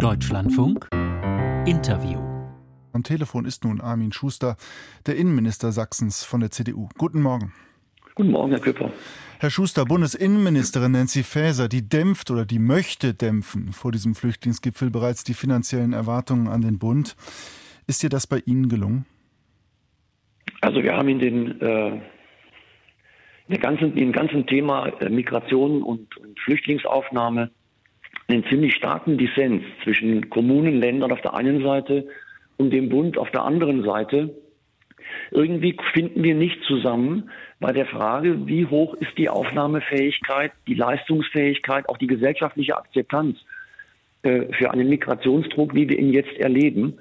Deutschlandfunk Interview. Am Telefon ist nun Armin Schuster, der Innenminister Sachsens von der CDU. Guten Morgen. Guten Morgen, Herr Küpper. Herr Schuster, Bundesinnenministerin Nancy Faeser, die dämpft oder die möchte dämpfen vor diesem Flüchtlingsgipfel bereits die finanziellen Erwartungen an den Bund. Ist dir das bei Ihnen gelungen? Also wir haben in den äh, in ganzen, im ganzen Thema äh, Migration und, und Flüchtlingsaufnahme einen ziemlich starken Dissens zwischen Kommunen, Ländern auf der einen Seite und dem Bund auf der anderen Seite. Irgendwie finden wir nicht zusammen bei der Frage, wie hoch ist die Aufnahmefähigkeit, die Leistungsfähigkeit, auch die gesellschaftliche Akzeptanz äh, für einen Migrationsdruck, wie wir ihn jetzt erleben.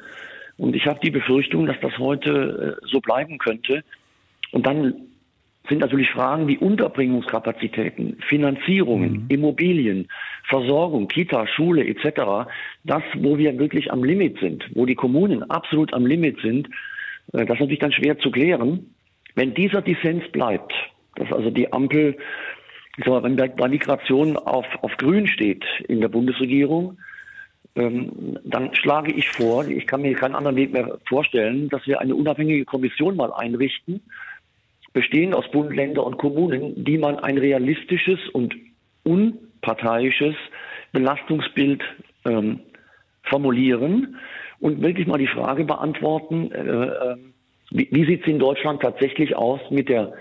Und ich habe die Befürchtung, dass das heute äh, so bleiben könnte. Und dann sind natürlich Fragen wie Unterbringungskapazitäten, Finanzierungen, mhm. Immobilien, Versorgung, Kita, Schule etc. Das, wo wir wirklich am Limit sind, wo die Kommunen absolut am Limit sind, äh, das ist natürlich dann schwer zu klären. Wenn dieser Dissens bleibt, dass also die Ampel, wenn bei Migration auf, auf Grün steht in der Bundesregierung, ähm, dann schlage ich vor, ich kann mir keinen anderen Weg mehr vorstellen, dass wir eine unabhängige Kommission mal einrichten, bestehend aus Bund, Länder und Kommunen, die man ein realistisches und unparteiisches Belastungsbild ähm, formulieren und wirklich mal die Frage beantworten, äh, äh, wie, wie sieht es in Deutschland tatsächlich aus mit der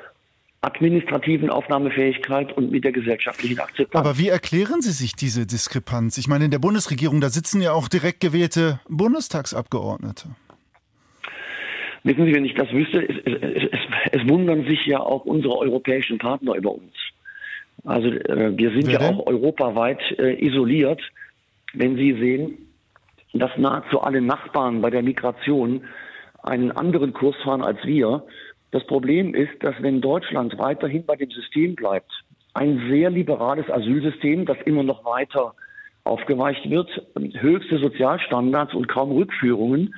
administrativen Aufnahmefähigkeit und mit der gesellschaftlichen Akzeptanz. Aber wie erklären Sie sich diese Diskrepanz? Ich meine, in der Bundesregierung, da sitzen ja auch direkt gewählte Bundestagsabgeordnete. Wissen Sie, wenn ich das wüsste, es, es, es, es wundern sich ja auch unsere europäischen Partner über uns. Also äh, wir sind Wer ja denn? auch europaweit äh, isoliert. Wenn Sie sehen, dass nahezu alle Nachbarn bei der Migration einen anderen Kurs fahren als wir. Das Problem ist, dass wenn Deutschland weiterhin bei dem System bleibt, ein sehr liberales Asylsystem, das immer noch weiter aufgeweicht wird, höchste Sozialstandards und kaum Rückführungen,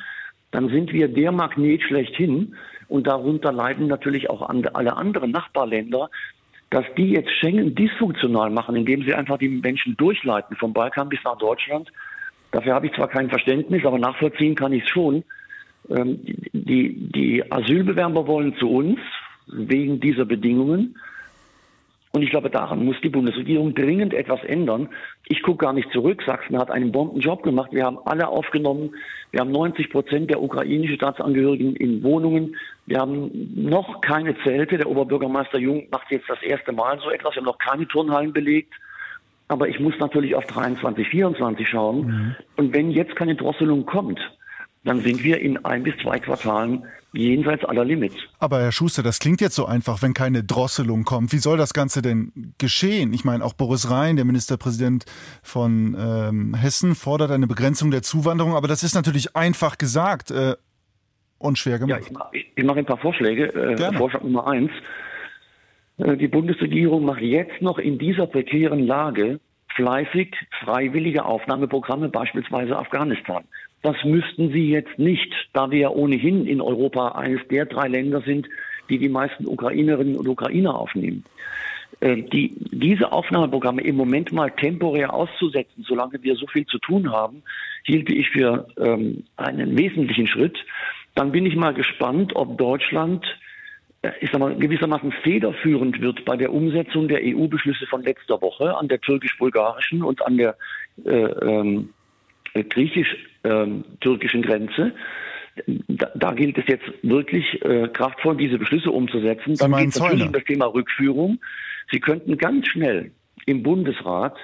dann sind wir der Magnet schlechthin. Und darunter leiden natürlich auch alle anderen Nachbarländer, dass die jetzt Schengen dysfunktional machen, indem sie einfach die Menschen durchleiten vom Balkan bis nach Deutschland. Dafür habe ich zwar kein Verständnis, aber nachvollziehen kann ich es schon. Ähm, die, die Asylbewerber wollen zu uns wegen dieser Bedingungen. Und ich glaube, daran muss die Bundesregierung dringend etwas ändern. Ich gucke gar nicht zurück. Sachsen hat einen Bombenjob gemacht. Wir haben alle aufgenommen. Wir haben 90 Prozent der ukrainischen Staatsangehörigen in Wohnungen. Wir haben noch keine Zelte. Der Oberbürgermeister Jung macht jetzt das erste Mal so etwas. Wir haben noch keine Turnhallen belegt. Aber ich muss natürlich auf 23, 24 schauen. Mhm. Und wenn jetzt keine Drosselung kommt, dann sind wir in ein bis zwei Quartalen jenseits aller Limits. Aber Herr Schuster, das klingt jetzt so einfach, wenn keine Drosselung kommt. Wie soll das Ganze denn geschehen? Ich meine, auch Boris Rhein, der Ministerpräsident von ähm, Hessen, fordert eine Begrenzung der Zuwanderung, aber das ist natürlich einfach gesagt äh, und schwer gemacht. Ja, ich, ich mache ein paar Vorschläge. Äh, Vorschlag Nummer eins. Äh, die Bundesregierung macht jetzt noch in dieser prekären Lage fleißig freiwillige Aufnahmeprogramme, beispielsweise Afghanistan. Das müssten sie jetzt nicht, da wir ja ohnehin in Europa eines der drei Länder sind, die die meisten Ukrainerinnen und Ukrainer aufnehmen. Äh, die, diese Aufnahmeprogramme im Moment mal temporär auszusetzen, solange wir so viel zu tun haben, hielte ich für ähm, einen wesentlichen Schritt. Dann bin ich mal gespannt, ob Deutschland äh, ich sag mal, gewissermaßen federführend wird bei der Umsetzung der EU-Beschlüsse von letzter Woche an der türkisch-bulgarischen und an der äh, ähm, griechisch-türkischen Grenze. Da, da, gilt es jetzt wirklich äh, kraftvoll, diese Beschlüsse umzusetzen. Dann geht es natürlich um das Thema Rückführung. Sie könnten ganz schnell im Bundesrat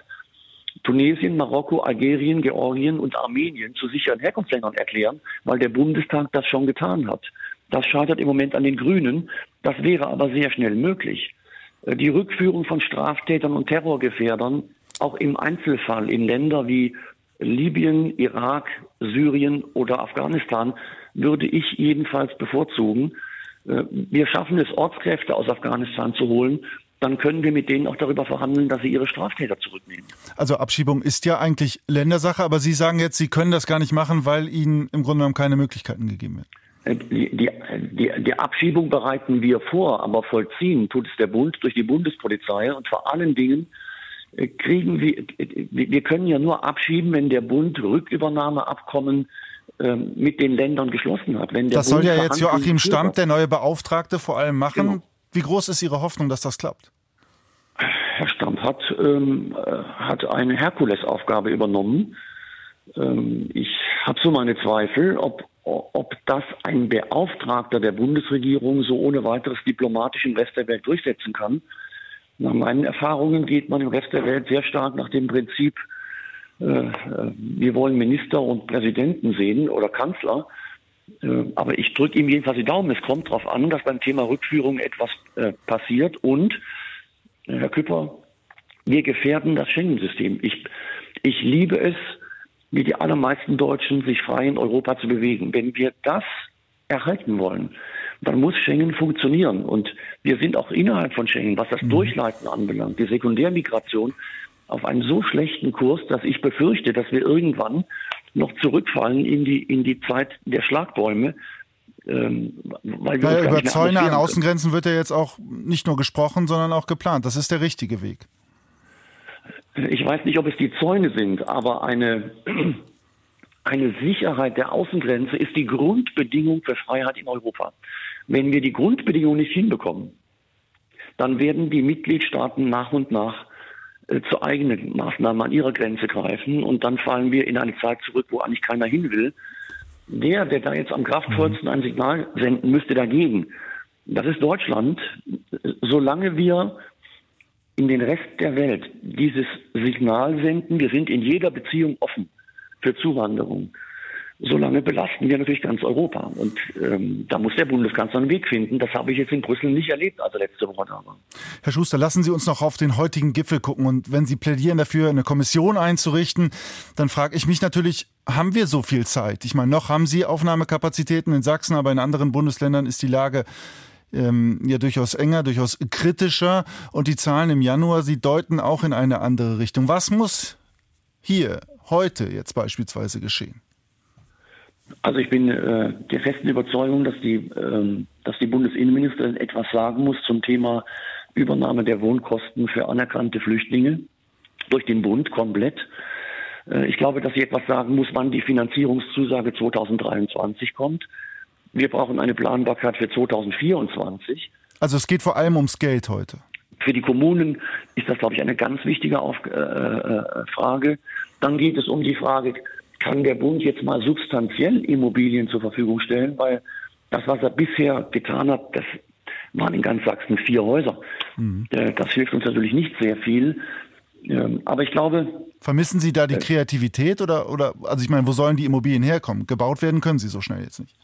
Tunesien, Marokko, Algerien, Georgien und Armenien zu sicheren Herkunftsländern erklären, weil der Bundestag das schon getan hat. Das scheitert im Moment an den Grünen. Das wäre aber sehr schnell möglich. Äh, die Rückführung von Straftätern und Terrorgefährdern, auch im Einzelfall in Länder wie Libyen, Irak, Syrien oder Afghanistan würde ich jedenfalls bevorzugen. Äh, wir schaffen es, Ortskräfte aus Afghanistan zu holen. Dann können wir mit denen auch darüber verhandeln, dass sie ihre Straftäter zurücknehmen. Also Abschiebung ist ja eigentlich Ländersache, aber Sie sagen jetzt, Sie können das gar nicht machen, weil Ihnen im Grunde genommen keine Möglichkeiten gegeben werden. Äh, die, die, die, Abschiebung bereiten wir vor, aber vollziehen tut es der Bund durch die Bundespolizei und vor allen Dingen kriegen wir, wir können ja nur abschieben, wenn der Bund Rückübernahmeabkommen ähm, mit den Ländern geschlossen hat. das Bund soll ja jetzt Joachim Stamp, der neue Beauftragte, vor allem machen. Genau. Wie groß ist Ihre Hoffnung, dass das klappt? Herr Stamp hat, ähm, äh, hat eine Herkulesaufgabe übernommen. Ähm, ich habe so meine Zweifel, ob, ob das ein Beauftragter der Bundesregierung so ohne weiteres diplomatisch im Rest der Welt durchsetzen kann. Nach meinen Erfahrungen geht man im Rest der Welt sehr stark nach dem Prinzip, äh, äh, wir wollen Minister und Präsidenten sehen oder Kanzler. Äh, aber ich drücke ihm jedenfalls die Daumen. Es kommt darauf an, dass beim Thema Rückführung etwas passiert. Und, Herr Küpper, wir gefährden das Schengen-System. Ich, ich liebe es, wie die allermeisten Deutschen, sich frei in Europa zu bewegen. Wenn wir das erhalten wollen, dann muss Schengen funktionieren. Und wir sind auch innerhalb von Schengen, was das mhm. Durchleiten anbelangt, die Sekundärmigration, auf einen so schlechten Kurs, dass ich befürchte, dass wir irgendwann noch zurückfallen in die, in die Zeit der Schlagbäume. Ähm, weil wir über Zäune an Außengrenzen wird ja jetzt auch nicht nur gesprochen, sondern auch geplant. Das ist der richtige Weg. Ich weiß nicht, ob es die Zäune sind, aber eine, eine Sicherheit der Außengrenze ist die Grundbedingung für Freiheit in Europa. Wenn wir die Grundbedingung nicht hinbekommen, dann werden die Mitgliedstaaten nach und nach äh, zu eigenen Maßnahmen an ihrer Grenze greifen und dann fallen wir in eine Zeit zurück, wo eigentlich keiner hin will. Der, der da jetzt am kraftvollsten ein Signal senden müsste dagegen, das ist Deutschland. Solange wir in den Rest der Welt dieses Signal senden, wir sind in jeder Beziehung offen für Zuwanderung, solange belasten wir natürlich ganz Europa. Und ähm, da muss der Bundeskanzler einen Weg finden. Das habe ich jetzt in Brüssel nicht erlebt, also letzte Woche da war. Herr Schuster, lassen Sie uns noch auf den heutigen Gipfel gucken. Und wenn Sie plädieren dafür, eine Kommission einzurichten, dann frage ich mich natürlich, haben wir so viel Zeit? Ich meine, noch haben Sie Aufnahmekapazitäten in Sachsen, aber in anderen Bundesländern ist die Lage ähm, ja durchaus enger, durchaus kritischer. Und die Zahlen im Januar, sie deuten auch in eine andere Richtung. Was muss hier, heute jetzt beispielsweise geschehen? Also ich bin äh, der festen Überzeugung, dass die, ähm, dass die Bundesinnenministerin etwas sagen muss zum Thema Übernahme der Wohnkosten für anerkannte Flüchtlinge durch den Bund komplett. Äh, ich glaube, dass sie etwas sagen muss, wann die Finanzierungszusage 2023 kommt. Wir brauchen eine Planbarkeit für 2024. Also es geht vor allem ums Geld heute. Für die Kommunen ist das, glaube ich, eine ganz wichtige Auf äh, äh Frage. Dann geht es um die Frage, kann der Bund jetzt mal substanziell Immobilien zur Verfügung stellen, weil das, was er bisher getan hat, das waren in ganz Sachsen vier Häuser. Mhm. Äh, das hilft uns natürlich nicht sehr viel. Ähm, aber ich glaube. Vermissen Sie da die äh, Kreativität oder, oder, also ich meine, wo sollen die Immobilien herkommen? Gebaut werden können sie so schnell jetzt nicht.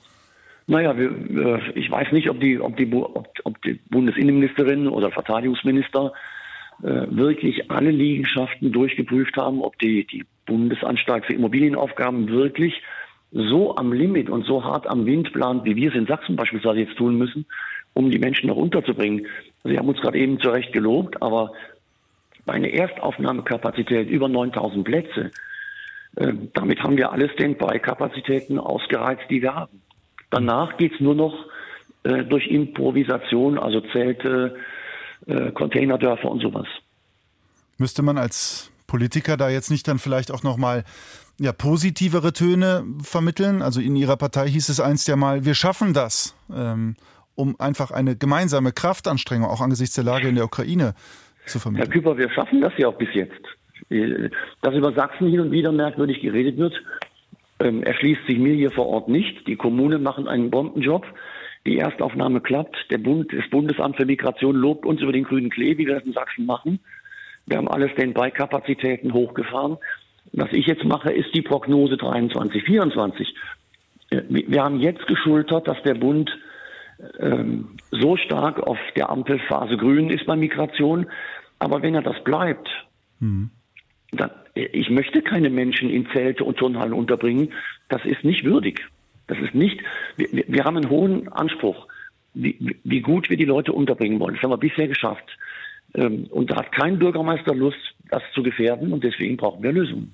Naja, wir, äh, ich weiß nicht, ob die, ob die, ob, ob die Bundesinnenministerin oder Verteidigungsminister wirklich alle Liegenschaften durchgeprüft haben, ob die, die Bundesanstalt für Immobilienaufgaben wirklich so am Limit und so hart am Wind plant, wie wir es in Sachsen beispielsweise jetzt tun müssen, um die Menschen noch unterzubringen. Sie haben uns gerade eben zu Recht gelobt, aber eine Erstaufnahmekapazität über 9000 Plätze, äh, damit haben wir alle Standby-Kapazitäten ausgereizt, die wir haben. Danach geht es nur noch äh, durch Improvisation, also Zelte, äh, Containerdörfer und sowas. Müsste man als Politiker da jetzt nicht dann vielleicht auch nochmal ja, positivere Töne vermitteln? Also in Ihrer Partei hieß es einst ja mal, wir schaffen das, ähm, um einfach eine gemeinsame Kraftanstrengung auch angesichts der Lage in der Ukraine zu vermitteln. Herr Küpper, wir schaffen das ja auch bis jetzt. Dass über Sachsen hin und wieder merkwürdig geredet wird, ähm, erschließt sich mir hier vor Ort nicht. Die Kommunen machen einen Bombenjob. Die Erstaufnahme klappt. Der Bund, das Bundesamt für Migration lobt uns über den grünen Klee, wie wir das in Sachsen machen. Wir haben alle Standby-Kapazitäten hochgefahren. Was ich jetzt mache, ist die Prognose 23, 24. Äh, wir haben jetzt geschultert, dass der Bund ähm, so stark auf der Ampelphase grün ist bei Migration. Aber wenn er das bleibt, mhm. dann, ich möchte keine Menschen in Zelte und Turnhallen unterbringen. Das ist nicht würdig. Das ist nicht, wir, wir haben einen hohen Anspruch, wie, wie gut wir die Leute unterbringen wollen. Das haben wir bisher geschafft. Ähm, und da hat kein Bürgermeister Lust, das zu gefährden und deswegen brauchen wir Lösungen.